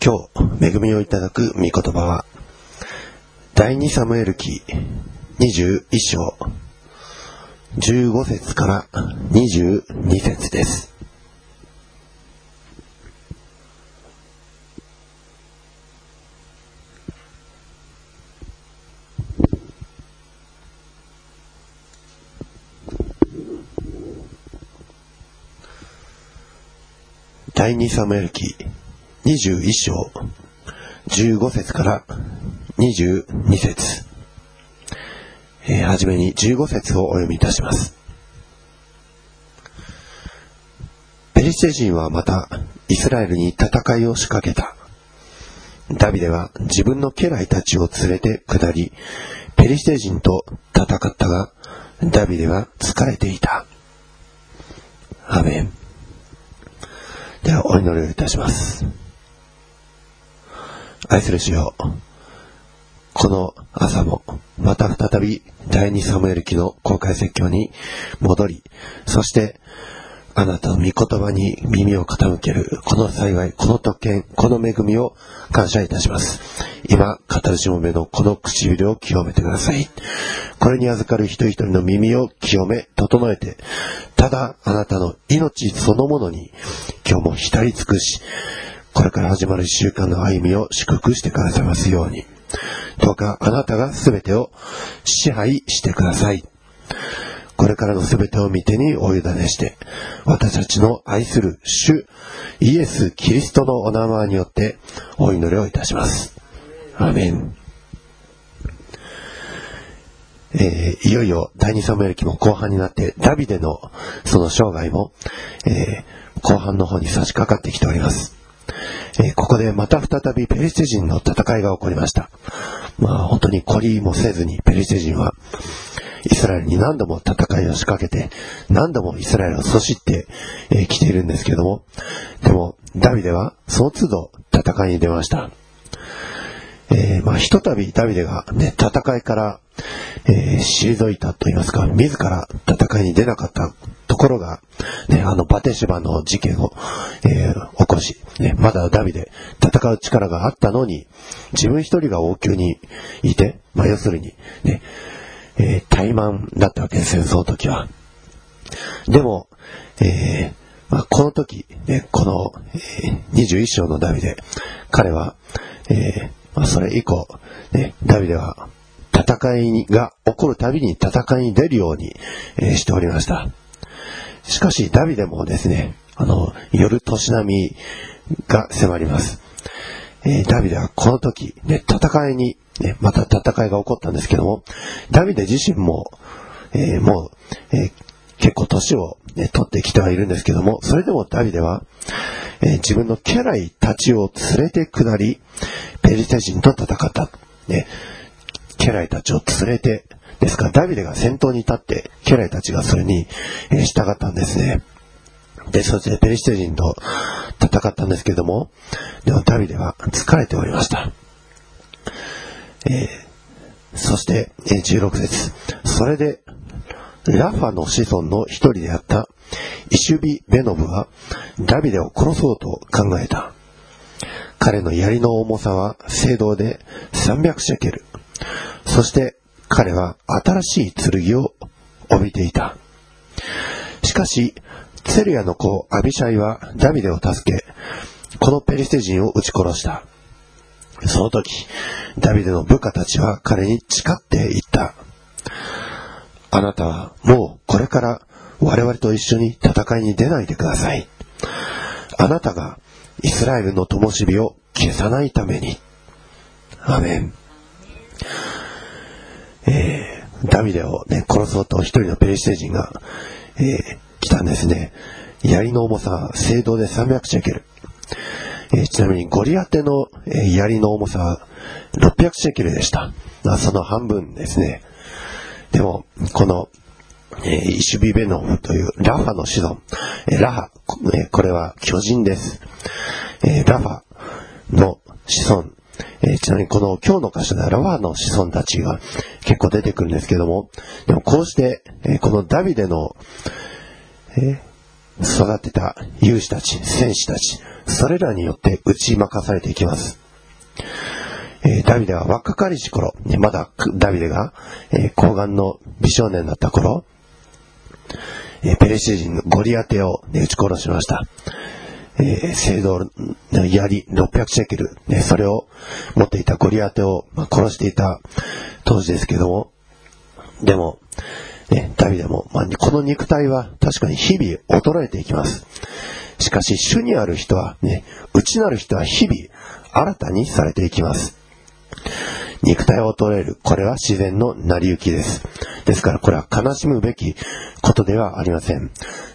今日、恵みをいただく御言葉は、第2サムエル記21章15節から22節です。第2サムエル記21章15節から22節えーめに15節をお読みいたします。ペリシテ人はまたイスラエルに戦いを仕掛けた。ダビデは自分の家来たちを連れて下り、ペリシテ人と戦ったが、ダビデは疲れていた。アメン。ではお祈りをいたします。愛する主よこの朝もまた再び第二サムエル記の公開説教に戻り、そしてあなたの御言葉に耳を傾けるこの幸い、この特権、この恵みを感謝いたします。今、語るしもべのこの唇を清めてください。これに預かる一人一人の耳を清め、整えて、ただあなたの命そのものに今日も浸り尽くし、これから始まる一週間の歩みを祝福してくださいますように。どうかあなたが全てを支配してください。これからの全てを見てにお委ねして、私たちの愛する主イエス・キリストのお名前によってお祈りをいたします。アメン。えーいよいよ第二サムエル記も後半になって、ダビデのその生涯も、えー後半の方に差し掛かってきております。えーここでまた再びペリシテ人の戦いが起こりました。まあ本当に懲りもせずにペリシテ人はイスラエルに何度も戦いを仕掛けて何度もイスラエルを阻止ってき、えー来ているんですけどもでもダビデはその都度戦いに出ました。えーまあ、ひとたびダビデが、ね、戦いから、えー退いたと言いますか、自ら戦いに出なかったところが、ね、あのバテシバの事件を、えー起こし、ね、まだダビデ戦う力があったのに、自分一人が王宮にいて、まあ、要するに、ね、えー怠慢だったわけですよ、その時は。でも、えーまあ、この時、ね、この、えー21章のダビデ、彼は、えーまあ、それ以降、ね、ダビデは戦いが起こるたびに戦いに出るように、えーしておりました。しかし、ダビデもですね、あの、夜年並みが迫ります。えーダビデはこの時、ね、戦いに、ね、また戦いが起こったんですけども、ダビデ自身も、えーもう、えー結構年を、ね、取ってきてはいるんですけども、それでもダビデは、えー自分の家来たちを連れて下り、ペリテ人と戦った。ね、家来たちを連れて、ですからダビデが先頭に立って、家来たちがそれに、従ったんですね。で、そしてペリシテ人と戦ったんですけれども、でもダビデは疲れておりました。えーそして、え16節それで、ラファの子孫の一人であったイシュビ・ベノブはダビデを殺そうと考えた。彼の槍の重さは聖堂で300シェケル。そして彼は新しい剣を帯びていた。しかし、ツェルヤの子アビシャイはダビデを助け、このペリシテ人を撃ち殺した。その時、ダビデの部下たちは彼に誓って言った。あなたはもうこれから我々と一緒に戦いに出ないでください。あなたがイスラエルの灯火を消さないために。アメン。えーダビデをね、殺そうと一人のペリシテ人が、えー来たんですね。槍の重さは聖堂で300シェケル。えーちなみにゴリアテの、えー槍の重さは600シェケルでした。その半分ですね。でも、この、えーイシュビベノフというラファの子孫、えーラハ、こえーこれは巨人です。えーラファの子孫、えーちなみにこの今日の箇所ではラファの子孫たちが結構出てくるんですけども、でもこうして、えーこのダビデの、えー育てた勇士たち、戦士たち、それらによって打ち負かされていきます。え、ダビデは若かりし頃、まだダビデが、えー、高の美少年だった頃、え、ペレシ人のゴリアテを、ね、撃ち殺しました。えー、聖堂の槍600シェケル、ね、それを持っていたゴリアテを、まあ、殺していた当時ですけども、でも、ね、ダビデも、まあ、この肉体は確かに日々衰えていきます。しかし、主にある人はね、内なる人は日々新たにされていきます。肉体を衰える。これは自然の成り行きです。ですからこれは悲しむべきことではありません。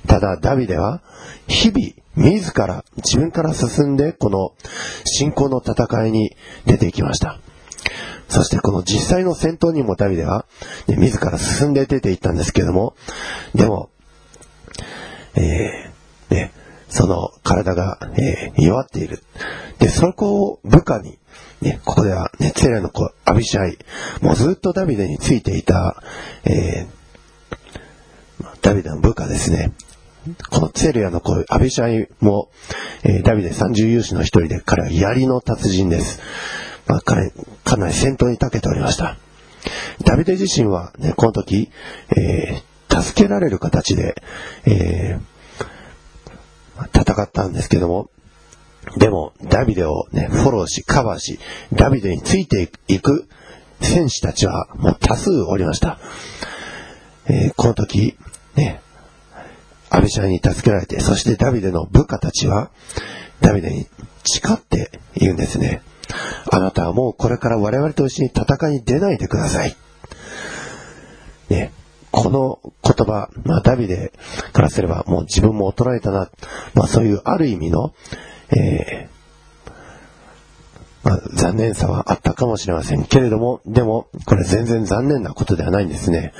ただダビデは日々自ら自分から進んでこの信仰の戦いに出ていきました。そしてこの実際の戦闘にもダビデは、ね、自ら進んで出ていったんですけども、でも、えー、ね、その体が、えー、弱っている。で、そこを部下に、ね、ここでは、ね、ツェレの子、アビシャイ、もうずっとダビデについていた、えー、ダビデの部下ですね。このツェルヤの子、アビシャイも、えー、ダビデ三十勇士の一人で、彼は槍の達人です。まあ、彼、かなり戦闘に長けておりました。ダビデ自身は、ね、この時、えー、助けられる形で、えー、戦ったんですけども、でも、ダビデをね、フォローし、カバーし、ダビデについていく戦士たちはもう多数おりました。えー、この時、ね、アビシャイに助けられて、そしてダビデの部下たちは、ダビデに誓って言うんですね。あなたはもうこれから我々と一緒に戦いに出ないでください。ね、この言葉、まあ、ダビデからすればもう自分も衰えたな、まあ、そういうある意味の、えー、まあ、残念さはあったかもしれませんけれども、でも、これ全然残念なことではないんですね。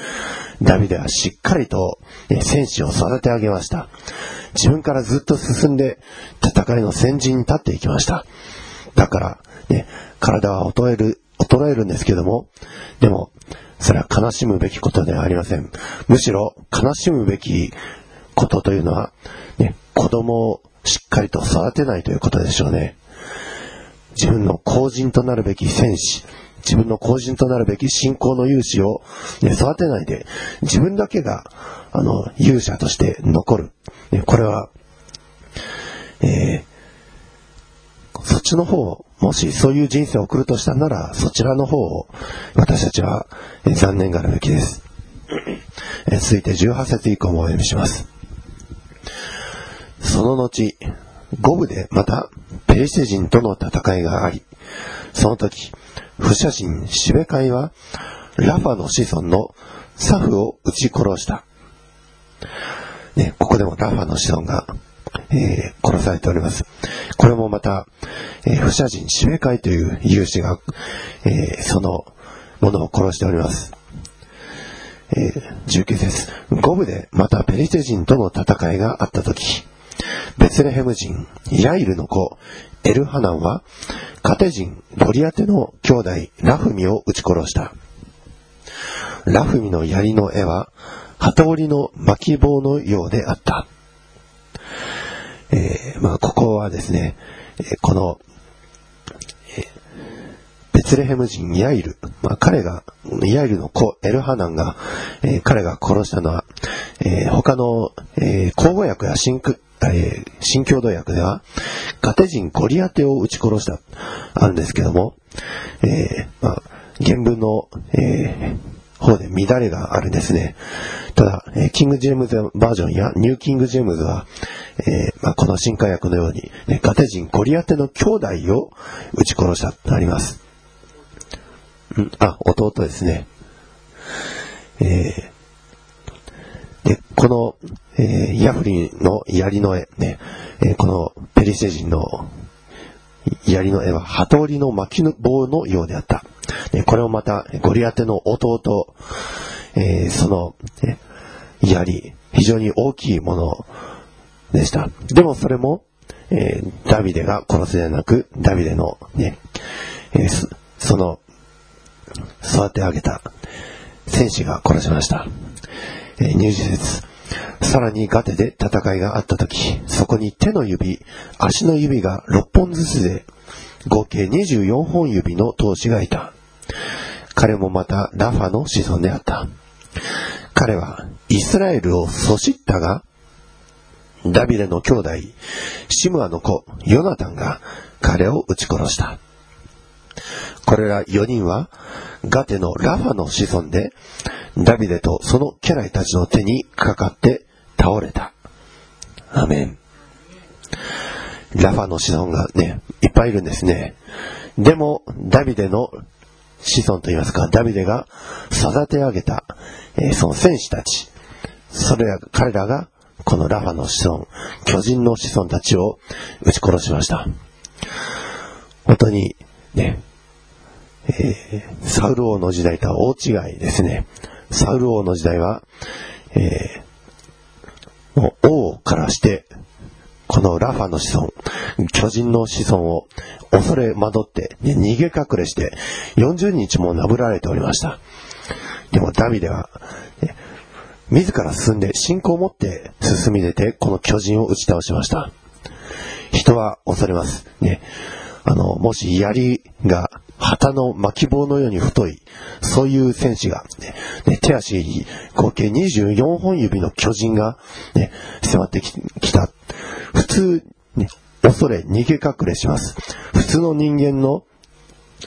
ダビデはしっかりと、ね、戦士を育て上げました。自分からずっと進んで戦いの先陣に立っていきました。だから、ね、体は衰える、衰えるんですけども、でも、それは悲しむべきことではありません。むしろ悲しむべきことというのは、ね、子供をしっかりと育てないということでしょうね。自分の後人となるべき戦士、自分の後人となるべき信仰の勇士を、ね、育てないで、自分だけが、あの、勇者として残る。ね、これは、えー、そっちの方をもしそういう人生を送るとしたなら、そちらの方を私たちは残念がるべきです。続いて18節以降もお読みします。その後、五部でまたペリシテ人との戦いがあり、その時、不写真シベカイはラファの子孫のサフを撃ち殺した。ね、ここでもラファの子孫がえー、殺されております。これもまた、えー、不写人指名会という有志が、えー、そのものを殺しております。えー、19節五部でまたペリシテ人との戦いがあった時、ベツレヘム人、ヤイルの子、エルハナンは、カテ人、ロリアテの兄弟、ラフミを撃ち殺した。ラフミの槍の絵は、旗織りの巻き棒のようであった。えー、まあ、ここはですね、えー、この、えー、ベツレヘム人ヤイル、まあ、彼が、ヤイルの子、エルハナンが、えー、彼が殺したのは、えー、他の、えー、口語訳や新えー、新共同訳では、ガテ人ゴリアテを撃ち殺した、あるんですけども、えー、まあ、原文の、えー、方で乱れがあるんですね。ただ、えー、キング・ジェームズバージョンやニュー・キング・ジェームズは、えー、まあ、この新化薬のように、ね、ガテ人ゴリアテの兄弟を撃ち殺したとあります。んあ、弟ですね。え、で、この、えー、ヤフリンの槍の絵、ね、えー、このペリシテ人の槍の絵は鳩織りの巻き棒のようであった。これをまたゴリアテの弟、えー、その、槍、非常に大きいものでした。でもそれも、えー、ダビデが殺すではなく、ダビデのね、えー、その、育て上げた戦士が殺しました。入手説。さらにガテで戦いがあった時、そこに手の指、足の指が6本ずつで、合計24本指の闘士がいた。彼もまたラファの子孫であった。彼はイスラエルをそしったが、ダビデの兄弟、シムアの子、ヨナタンが彼を撃ち殺した。これら4人は、ガテのラファの子孫で、ダビデとその家来たちの手にかかって倒れた。アメン。ラファの子孫がね、いっぱいいるんですね。でも、ダビデの子孫といいますか、ダビデが育て上げた、えー、その戦士たち、それら、彼らが、このラファの子孫、巨人の子孫たちを撃ち殺しました。本当に、ね、えー、サウル王の時代とは大違いですね。サウル王の時代は、えー、もう王からして、このラファの子孫、巨人の子孫を恐れ惑って、ね、逃げ隠れして、40日もなぶられておりました。でもダビデは、ね、自ら進んで信仰を持って進み出て、この巨人を打ち倒しました。人は恐れます。ね。あの、もし槍が旗の巻き棒のように太い、そういう戦士が、ね、ね手足合計24本指の巨人が、ね、迫ってきた。普通、ね、恐れ、逃げ隠れします。普通の人間の、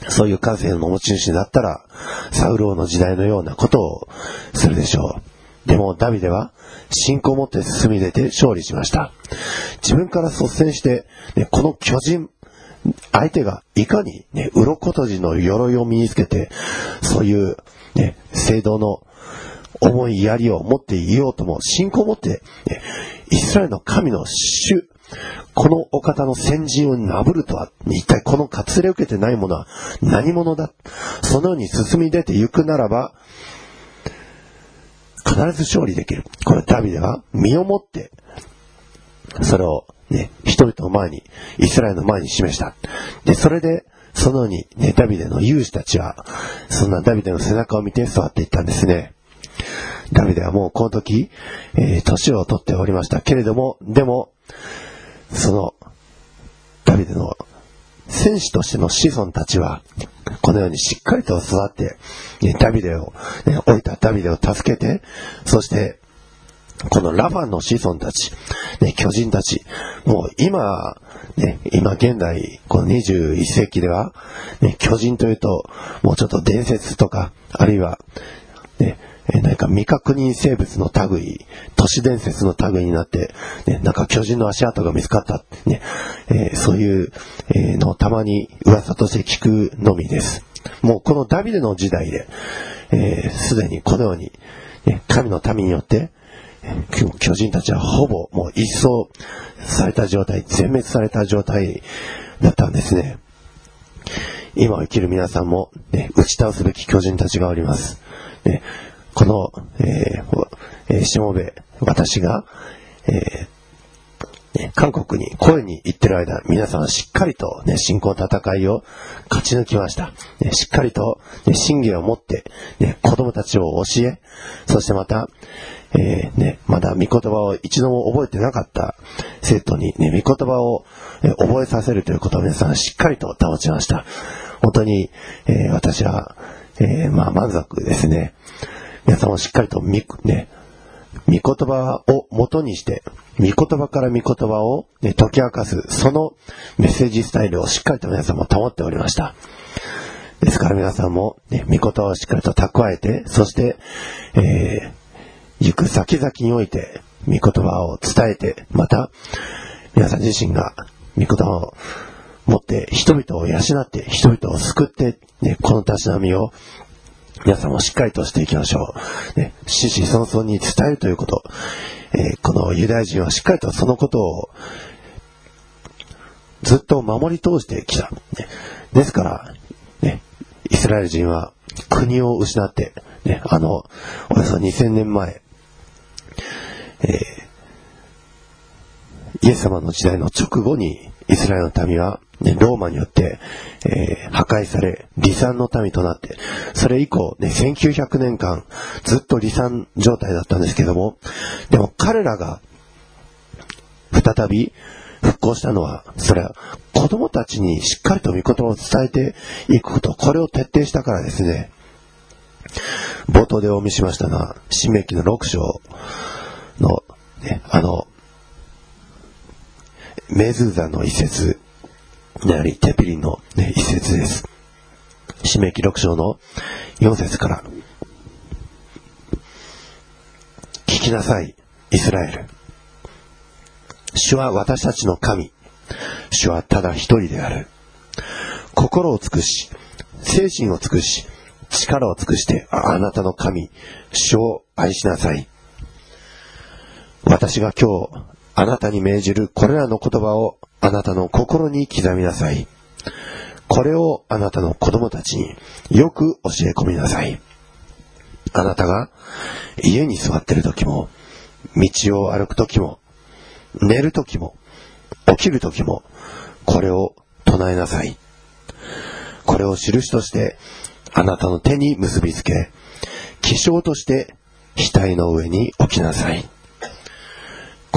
そういう感性の持ち主だったら、サウル王の時代のようなことをするでしょう。でも、ダビデは、信仰を持って進み出て勝利しました。自分から率先して、ね、この巨人、相手がいかにね、鱗とじの鎧を身につけて、そういう、ね、聖堂の重い槍を持っていようとも、信仰を持って、ね、イスラエルの神の主、このお方の先陣をなぶるとは、一体この割礼を受けてないものは何者だ？そのように進み出て行くならば、必ず勝利できる。これダビデは身をもって、それをね、人々の前に、イスラエルの前に示した。で、それで、そのように、ね、ダビデの勇士たちは、そんなダビデの背中を見て座っていったんですね。ダビデはもうこの時、えー、年を取っておりましたけれども、でも、その、ダビデの戦士としての子孫たちは、このようにしっかりと育って、ね、ダビデを、ね、置いたダビデを助けて、そして、このラファンの子孫たち、ね、巨人たち、もう今、ね、今現代、この21世紀では、ね、巨人というと、もうちょっと伝説とか、あるいは、ね、え何か未確認生物の類、都市伝説の類になって、ね、なんか巨人の足跡が見つかったね、えー、そういう、のをたまに噂として聞くのみです。もうこのダビデの時代で、す、えー、で、にこのように、ね、神の民によって、巨人たちはほぼもう一掃された状態、全滅された状態だったんですね。今を生きる皆さんも、ね、打ち倒すべき巨人たちがおります。ね、この、えーえー、しもべ、私が、えー、韓国に声に行ってる間、皆さんはしっかりと、ね、信仰の戦いを勝ち抜きました。ね、しっかりと、ね、信玄を持って、ね、子供たちを教え、そしてまた、えー、ね、まだ御言葉を一度も覚えてなかった生徒にね、御言葉を、え覚えさせるということを皆さんしっかりと保ちました。本当に、えー、私は、えー、まあ満足ですね。皆さんもしっかりとみ、ね、御言葉を元にして、御言葉から御言葉を、ね、解き明かす、そのメッセージスタイルをしっかりと皆さんも保っておりました。ですから皆さんも、ね、御言葉をしっかりと蓄えて、そして、えー行く先々において、御言葉を伝えて、また、皆さん自身が御言葉を持って人々を養って、人々を救って、ね、このたしなみを皆さんもしっかりとしていきましょう。ね、死死孫々に伝えるということ、えー、このユダヤ人はしっかりとそのことをずっと守り通してきた。ね、ですから、ね、イスラエル人は国を失って、ね、あの、およそ2000年前、えー、イエス様の時代の直後にイスラエルの民は、ね、ローマによって、えー、破壊され、離散の民となって、それ以降、ね、1900年間、ずっと離散状態だったんですけども、でも彼らが、再び復興したのは、それは子供たちにしっかりと御言葉を伝えていくこと、これを徹底したからですね。冒頭でお見せしましたが、新明記の6章の、ね、あの、メズーザの一節であり、テピリンの、ね、一節です。新明記6章の4節から。聞きなさい、イスラエル。主は私たちの神。主はただ一人である。心を尽くし、精神を尽くし、力を尽くしてあなたの神、主を愛しなさい。私が今日、あなたに命じるこれらの言葉をあなたの心に刻みなさい。これをあなたの子供たちによく教え込みなさい。あなたが家に座っている時も、道を歩く時も、寝る時も、起きる時も、これを唱えなさい。これを印として、あなたの手に結びつけ、気象として額の上に置きなさい。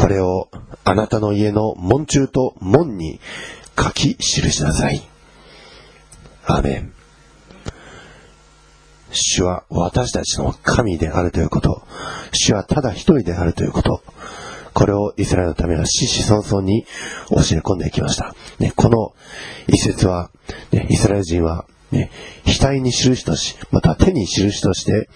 これをあなたの家の門中と門に書き記しなさい。アメン。主は私たちの神であるということ。主はただ一人であるということ。これをイスラエルのためは死死孫々に教え込んでいきました。ね、この一節は、ね、イスラエル人は、ね、額に印とし、また手に印として、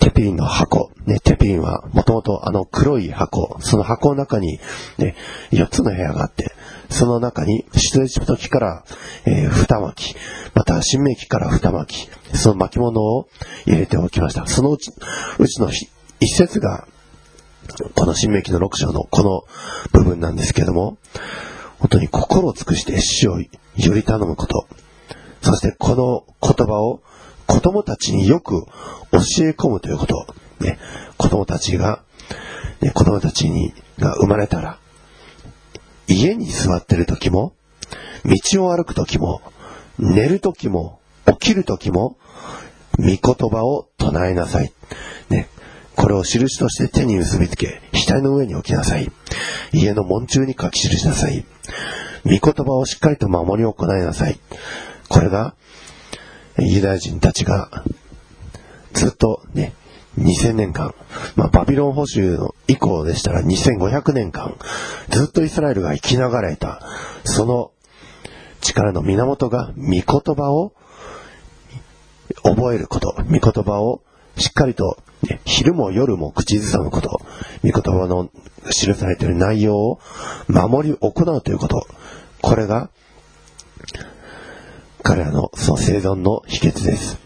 テピリンの箱、ね、テピリンはもともとあの黒い箱、その箱の中に、ね、4つの部屋があって、その中に出エジプトから、えー、二巻き、また新明期から二巻き、その巻物を入れておきました。そのうち、うちの一節がこの新明記の6章のこの部分なんですけども、本当に心を尽くして死をより頼むこと、そしてこの言葉を子供たちによく教え込むということ、ね、子供たちが、ね、子供たちにが生まれたら、家に座ってる時も、道を歩く時も、寝る時も、起きる時も、御言葉を唱えなさい。ね、これを印として手に結びつけ、額の上に置きなさい。家の門中に書き記しなさい。御言葉をしっかりと守り行いなさい。これが、ユダヤ人たちが、ずっとね、2000年間、まあ、バビロン保守の以降でしたら2500年間、ずっとイスラエルが生きながらえた、その力の源が御言葉を覚えること、御言葉をしっかりとね昼も夜も口ずさむこと、御言葉の記されている内容を守り行うということ、これが彼らのその生存の秘訣です。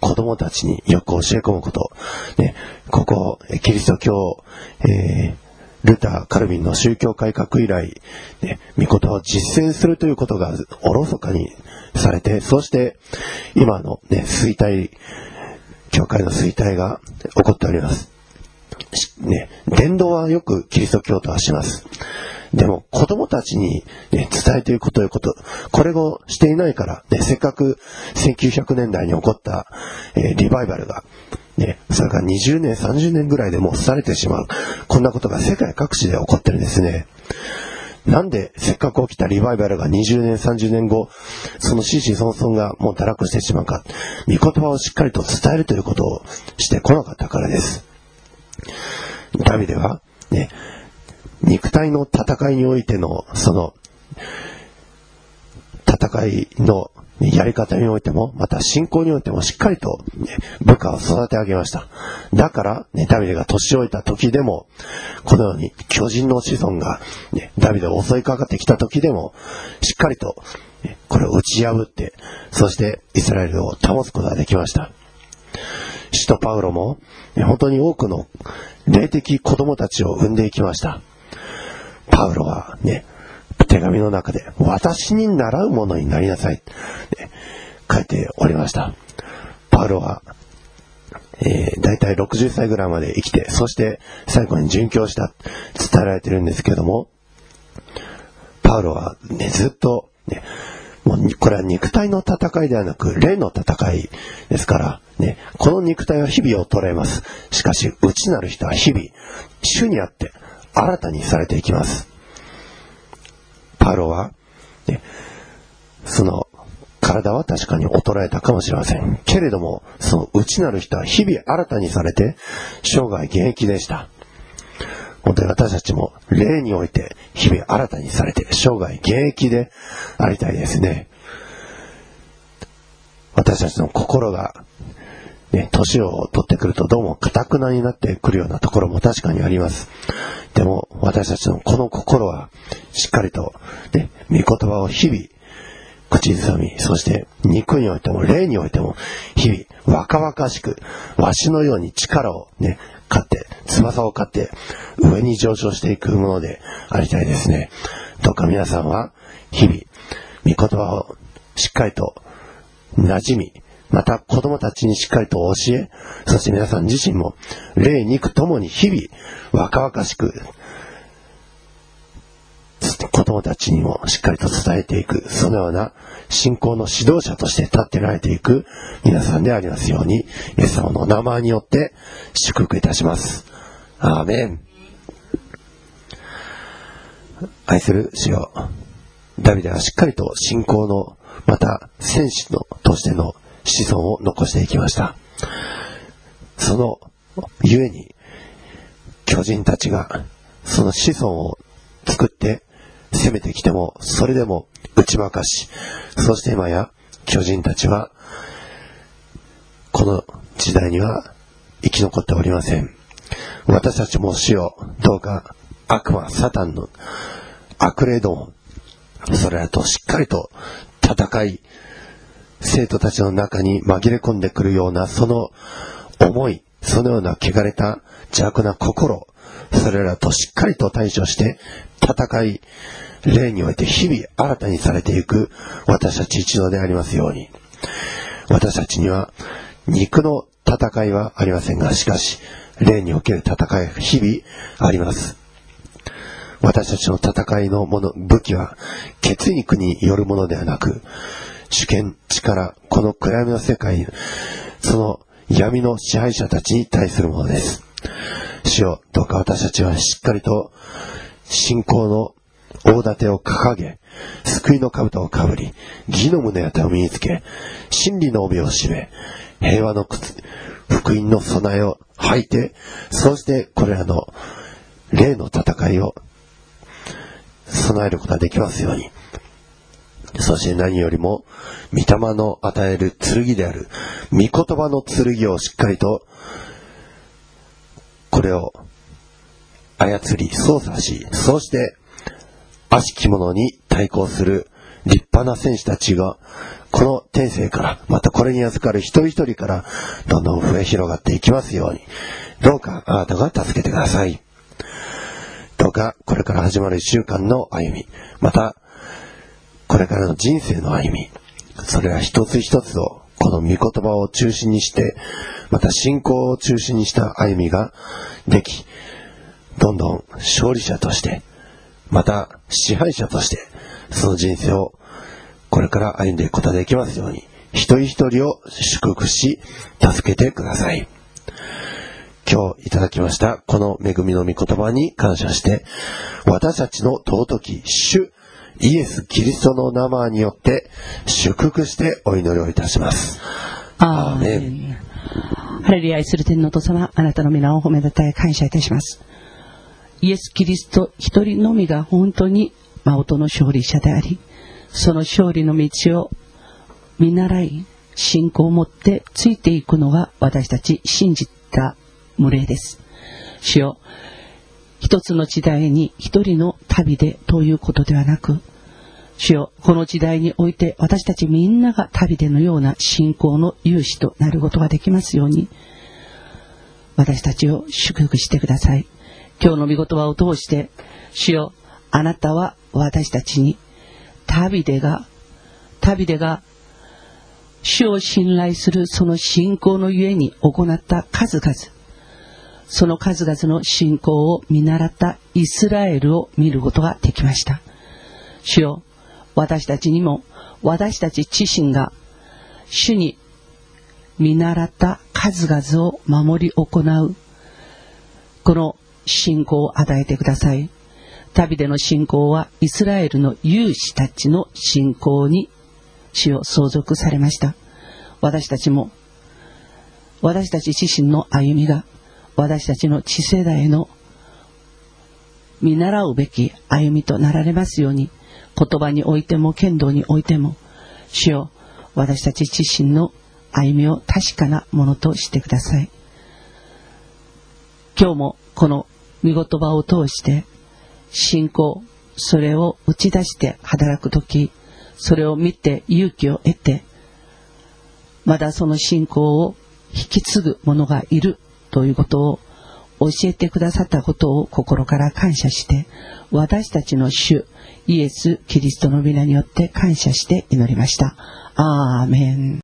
子供たちによく教え込むこと。ね、ここ、キリスト教、えー、ルター、カルビンの宗教改革以来、ね、御言葉を実践するということがおろそかにされて、そして今のね、衰退、教会の衰退が起こっております。ね、伝道はよくキリスト教徒はします。でも子供たちに、ね、伝えていくということ、これをしていないから、ね、せっかく1900年代に起こった、えー、リバイバルが、ね、それから20年、30年ぐらいでもうされてしまう。こんなことが世界各地で起こってるんですね。なんでせっかく起きたリバイバルが20年、30年後、その心身孫々がもう堕落してしまうか。御言葉をしっかりと伝えるということをしてこなかったからです。ダビデは、ね、肉体の戦いにおいての、その、戦いのやり方においても、また信仰においてもしっかりと、ね、部下を育て上げました。だから、ね、ダビデが年老いた時でも、このように巨人の子孫が、ね、ダビデを襲いかかってきた時でも、しっかりと、ね、これを打ち破って、そしてイスラエルを保つことができました。使徒パウロも、ね、本当に多くの霊的子供たちを産んでいきました。パウロはね、手紙の中で、私に習うものになりなさい、ね、書いておりました。パウロは、えー、大体60歳ぐらいまで生きて、そして最後に殉教した、伝えられてるんですけども、パウロはね、ずっと、ね、もうこれは肉体の戦いではなく、霊の戦いですから、ね、この肉体は日々を捉えます。しかし、内なる人は日々、主にあって新たにされていきます。パウロは、ね、その体は確かに衰えたかもしれません。けれども、その内なる人は日々新たにされて、生涯現役でした。本当に私たちも霊において日々新たにされて生涯現役でありたいですね。私たちの心がね、年を取ってくるとどうも堅くなになってくるようなところも確かにあります。でも私たちのこの心はしっかりと、ね、御言葉を日々口ずさみ、そして肉においても霊においても日々若々しく、わしのように力をね、勝って、翼を勝って、上に上昇していくものでありたいですね。どうか皆さんは、日々、御言葉をしっかりと馴染み、また子供たちにしっかりと教え、そして皆さん自身も、霊肉ともに日々、若々しく、子供たちにもしっかりと伝えていく、そのような信仰の指導者として立ってられていく皆さんでありますように、イエス様の名前によって祝福いたします。アーメン。愛する主よ、ダビデはしっかりと信仰の、また戦士のとしての子孫を残していきました。そのゆえに、巨人たちがその子孫を作って攻めてきても、それでも打ち負かし、そして今や巨人たちは、この時代には生き残っておりません。私たちも死をどうか悪魔、サタンの悪霊ども、それらとしっかりと戦い、生徒たちの中に紛れ込んでくるようなその思い、そのような汚れた邪悪な心、それらとしっかりと対処して戦い、霊において日々新たにされていく私たち一度でありますように。私たちには肉の戦いはありませんが、しかし、霊における戦い、日々あります。私たちの戦いのもの、武器は、血肉によるものではなく、主権、力、この暗闇の世界、その闇の支配者たちに対するものです。主よ、どうか私たちはしっかりと信仰の大盾を掲げ、救いの兜をかぶり、義の胸当てを身につけ、真理の帯を締め、平和の靴、福音の備えを履いて、そうしてこれらの霊の戦いを備えることができますように。そして何よりも、御霊の与える剣である、御言葉の剣をしっかりと、これを操り、操作し、そうして、悪しき者に対抗する立派な戦士たちが、この天性から、またこれに預かる一人一人から、どんどん増え広がっていきますように、どうかあなたが助けてください。どうかこれから始まる一週間の歩み、また、これからの人生の歩み、それら一つ一つを、この御言葉を中心にして、また信仰を中心にした歩みができ、どんどん勝利者として、また支配者として、その人生をこれから歩んでいくことができますように、一人一人を祝福し、助けてください。今日いただきましたこの恵みの御言葉に感謝して、私たちの尊き主イエス・キリストの名前によって祝福してお祈りをいたします。アーメン。ハレルヤ愛する天皇と様、あなたの皆を褒めたたえ感謝いたします。イエス・キリスト一人のみが本当に誠の勝利者であり、その勝利の道を見習い、信仰を持ってついていくのが私たち信じた群れです。主よ一つの時代に一人の旅でということではなく、主よ、この時代において私たちみんなが旅でのような信仰の勇士となることができますように、私たちを祝福してください。今日の御言葉を通して、主よ、あなたは私たちに、旅でが、旅でが、主を信頼するその信仰のゆえに行った数々、その数々の信仰を見習ったイスラエルを見ることができました。主よ、私たちにも、私たち自身が、主に見習った数々を守り行う、この信仰を与えてください。旅での信仰はイスラエルの勇士たちの信仰に主を相続されました。私たちも、私たち自身の歩みが私たちの次世代の見習うべき歩みとなられますように、言葉においても剣道においても、主よ、私たち自身の歩みを確かなものとしてください。今日もこの御言葉を通して、信仰、それを打ち出して働くとき、それを見て勇気を得て、まだその信仰を引き継ぐ者がいるということを教えてくださったことを心から感謝して、私たちの主、イエス・キリストの皆によって感謝して祈りました。アーメン。